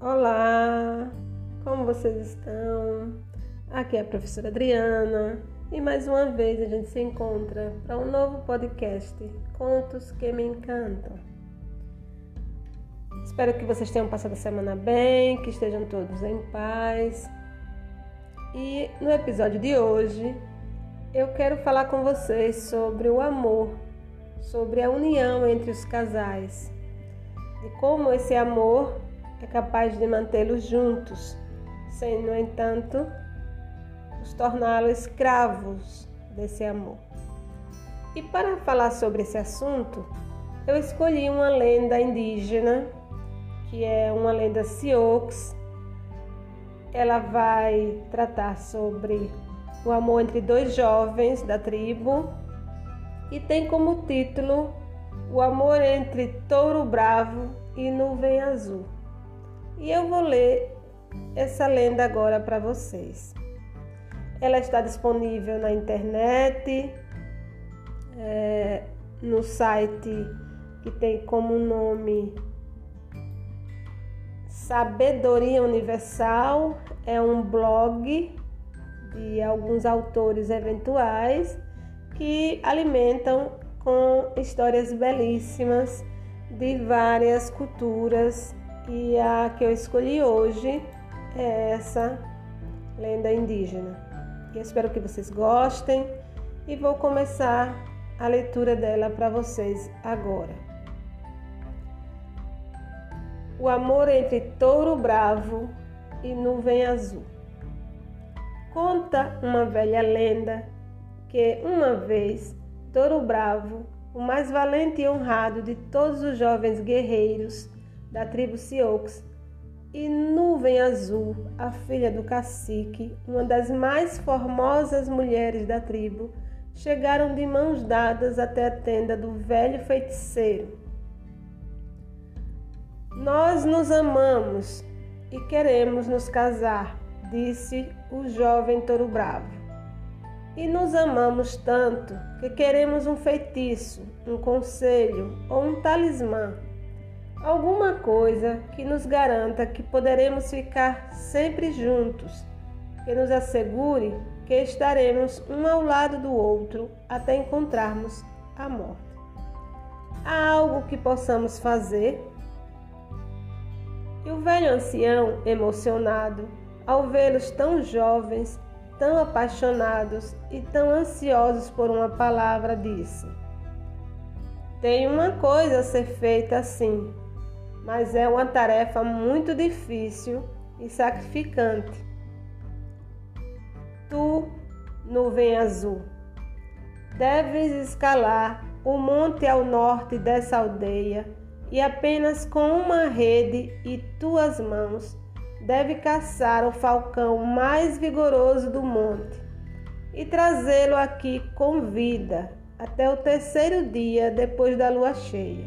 Olá, como vocês estão? Aqui é a professora Adriana e mais uma vez a gente se encontra para um novo podcast Contos que me encantam. Espero que vocês tenham passado a semana bem, que estejam todos em paz. E no episódio de hoje eu quero falar com vocês sobre o amor, sobre a união entre os casais e como esse amor é capaz de mantê-los juntos, sem, no entanto, os torná-los escravos desse amor. E para falar sobre esse assunto, eu escolhi uma lenda indígena, que é uma lenda Sioux. Ela vai tratar sobre o amor entre dois jovens da tribo e tem como título O amor entre touro bravo e nuvem azul. E eu vou ler essa lenda agora para vocês. Ela está disponível na internet, é, no site que tem como nome Sabedoria Universal. É um blog de alguns autores eventuais que alimentam com histórias belíssimas de várias culturas e a que eu escolhi hoje é essa lenda indígena. Espero que vocês gostem e vou começar a leitura dela para vocês agora. O amor entre touro bravo e nuvem azul. Conta uma velha lenda que uma vez Touro Bravo, o mais valente e honrado de todos os jovens guerreiros, da tribo Sioux, e Nuvem Azul, a filha do cacique, uma das mais formosas mulheres da tribo, chegaram de mãos dadas até a tenda do velho feiticeiro. Nós nos amamos e queremos nos casar, disse o jovem touro bravo. E nos amamos tanto que queremos um feitiço, um conselho ou um talismã alguma coisa que nos garanta que poderemos ficar sempre juntos, que nos assegure que estaremos um ao lado do outro até encontrarmos a morte. Há algo que possamos fazer? E o velho ancião, emocionado, ao vê-los tão jovens, tão apaixonados e tão ansiosos por uma palavra, disse: Tem uma coisa a ser feita assim, mas é uma tarefa muito difícil e sacrificante. Tu, nuvem azul, deves escalar o monte ao norte dessa aldeia e apenas com uma rede e tuas mãos deve caçar o falcão mais vigoroso do monte e trazê-lo aqui com vida até o terceiro dia depois da lua cheia.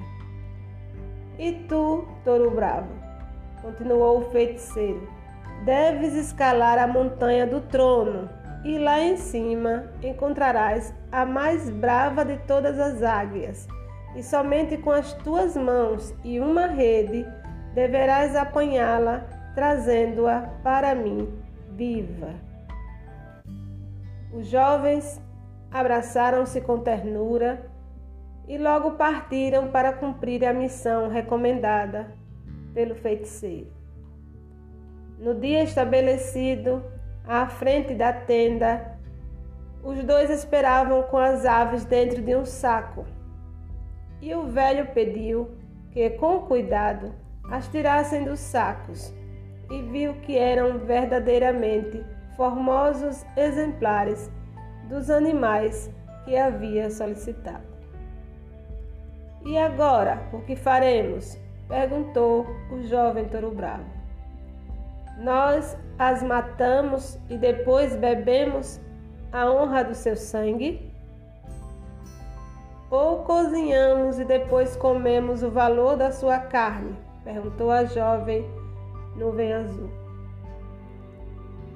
E tu, touro bravo, continuou o feiticeiro, deves escalar a montanha do trono, e lá em cima encontrarás a mais brava de todas as águias, e somente com as tuas mãos e uma rede deverás apanhá-la, trazendo-a para mim viva. Os jovens abraçaram-se com ternura e logo partiram para cumprir a missão recomendada pelo feiticeiro. No dia estabelecido, à frente da tenda, os dois esperavam com as aves dentro de um saco. E o velho pediu que, com cuidado, as tirassem dos sacos e viu que eram verdadeiramente formosos exemplares dos animais que havia solicitado. E agora, o que faremos? perguntou o jovem touro bravo. Nós as matamos e depois bebemos a honra do seu sangue? Ou cozinhamos e depois comemos o valor da sua carne? perguntou a jovem nuvem azul.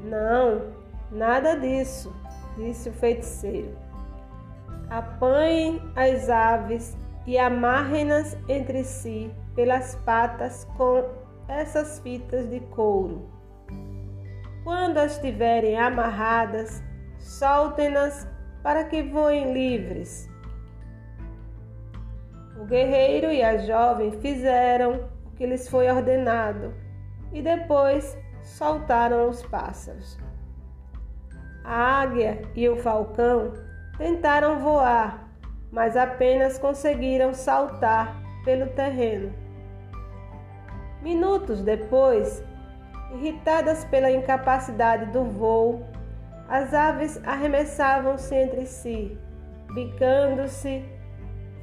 Não, nada disso, disse o feiticeiro. Apanhem as aves e amarrem-nas entre si pelas patas com essas fitas de couro. Quando as tiverem amarradas, soltem-nas para que voem livres. O guerreiro e a jovem fizeram o que lhes foi ordenado e depois soltaram os pássaros. A águia e o falcão tentaram voar, mas apenas conseguiram saltar pelo terreno. Minutos depois, irritadas pela incapacidade do voo, as aves arremessavam-se entre si, bicando-se,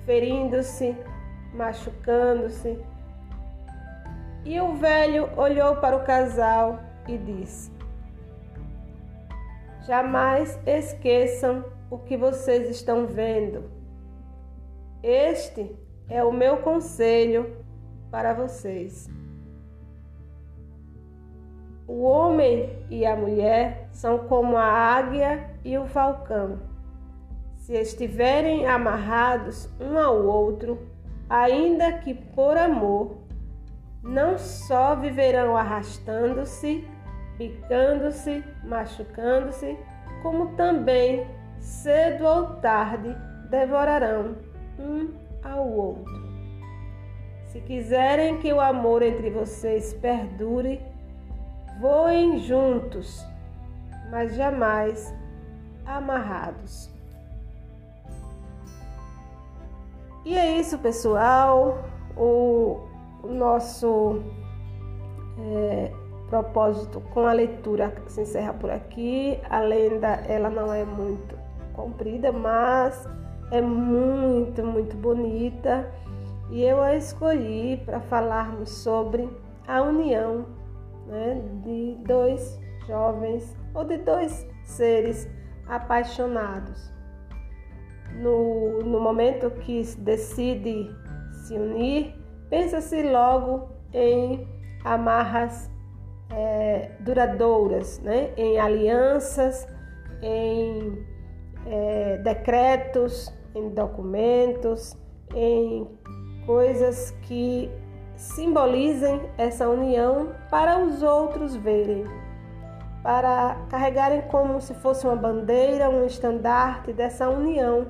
ferindo-se, machucando-se. E o velho olhou para o casal e disse: Jamais esqueçam o que vocês estão vendo. Este é o meu conselho para vocês. O homem e a mulher são como a águia e o falcão. Se estiverem amarrados um ao outro, ainda que por amor, não só viverão arrastando-se, picando-se, machucando-se, como também, cedo ou tarde, devorarão um ao outro. Se quiserem que o amor entre vocês perdure, Voem juntos, mas jamais amarrados. E é isso, pessoal. O, o nosso é, propósito com a leitura se encerra por aqui. A lenda ela não é muito comprida, mas é muito, muito bonita. E eu a escolhi para falarmos sobre a união né, de dois jovens ou de dois seres apaixonados. No, no momento que decide se unir, pensa-se logo em amarras é, duradouras, né? em alianças, em é, decretos, em documentos, em coisas que simbolizem essa união para os outros verem, para carregarem como se fosse uma bandeira, um estandarte dessa união,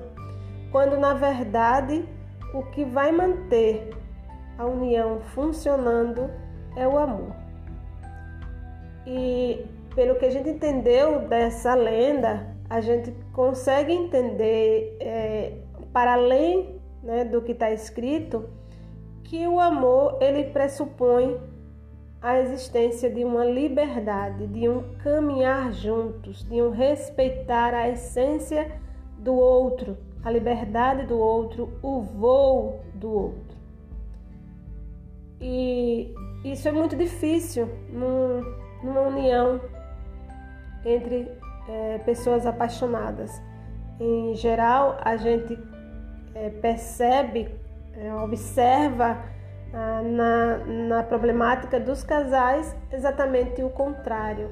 quando na verdade o que vai manter a união funcionando é o amor. E pelo que a gente entendeu dessa lenda, a gente consegue entender, é, para além né, do que está escrito, que o amor ele pressupõe a existência de uma liberdade, de um caminhar juntos, de um respeitar a essência do outro, a liberdade do outro, o voo do outro. E isso é muito difícil num, numa união entre é, pessoas apaixonadas. Em geral, a gente é, percebe é, observa ah, na, na problemática dos casais exatamente o contrário.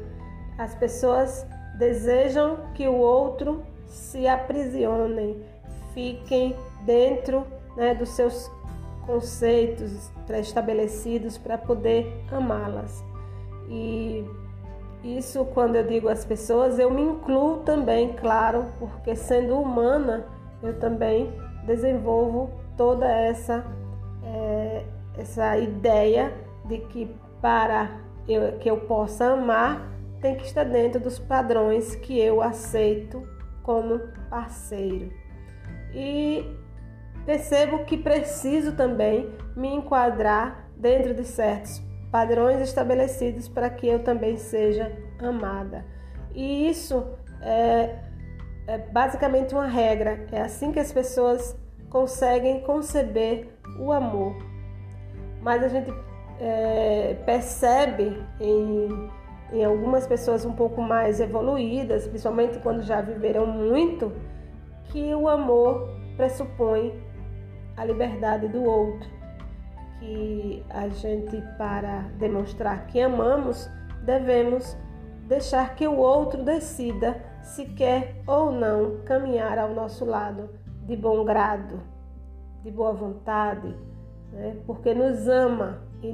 As pessoas desejam que o outro se aprisione, fiquem dentro né, dos seus conceitos pré-estabelecidos para poder amá-las. E isso, quando eu digo as pessoas, eu me incluo também, claro, porque sendo humana, eu também desenvolvo toda essa, é, essa ideia de que para eu, que eu possa amar tem que estar dentro dos padrões que eu aceito como parceiro. E percebo que preciso também me enquadrar dentro de certos padrões estabelecidos para que eu também seja amada. E isso é, é basicamente uma regra, é assim que as pessoas conseguem conceber o amor. Mas a gente é, percebe em, em algumas pessoas um pouco mais evoluídas, principalmente quando já viveram muito, que o amor pressupõe a liberdade do outro. Que a gente, para demonstrar que amamos, devemos deixar que o outro decida se quer ou não caminhar ao nosso lado de bom grado, de boa vontade, né? porque nos ama e,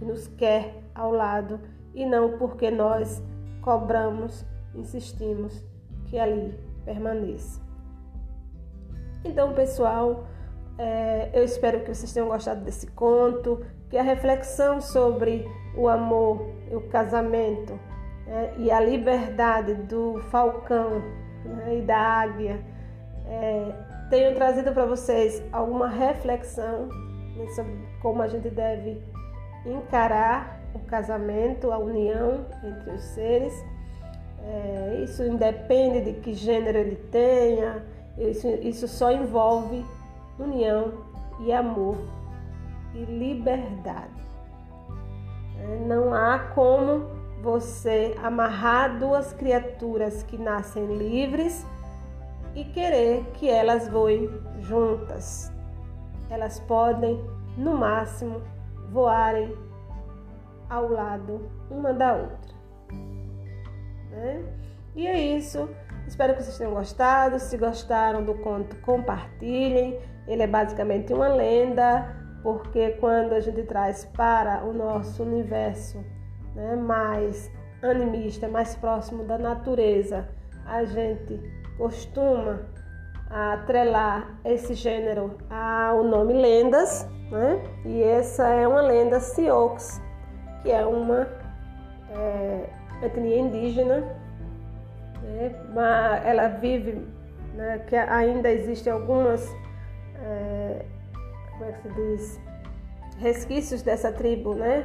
e nos quer ao lado e não porque nós cobramos, insistimos que ali permaneça. Então, pessoal, é, eu espero que vocês tenham gostado desse conto, que a reflexão sobre o amor o casamento né, e a liberdade do falcão né, e da águia é, tenham trazido para vocês alguma reflexão né, sobre como a gente deve encarar o casamento, a união entre os seres. É, isso independe de que gênero ele tenha, isso, isso só envolve união e amor e liberdade. É, não há como você amarrar duas criaturas que nascem livres e querer que elas voem juntas. Elas podem, no máximo, voarem ao lado uma da outra. Né? E é isso. Espero que vocês tenham gostado. Se gostaram do conto, compartilhem. Ele é basicamente uma lenda, porque quando a gente traz para o nosso universo né, mais animista, mais próximo da natureza, a gente costuma atrelar esse gênero ao nome lendas, né? E essa é uma lenda Sioux, que é uma é, etnia indígena, né? Ela vive, né, que ainda existem algumas, é, como é que se diz, resquícios dessa tribo, né?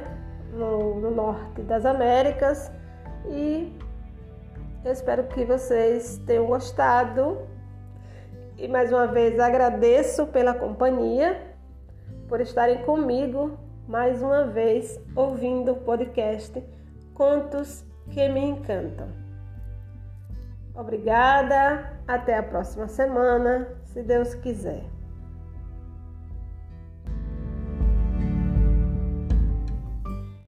No, no norte das Américas e eu espero que vocês tenham gostado e mais uma vez agradeço pela companhia, por estarem comigo mais uma vez ouvindo o podcast Contos que me encantam. Obrigada, até a próxima semana, se Deus quiser.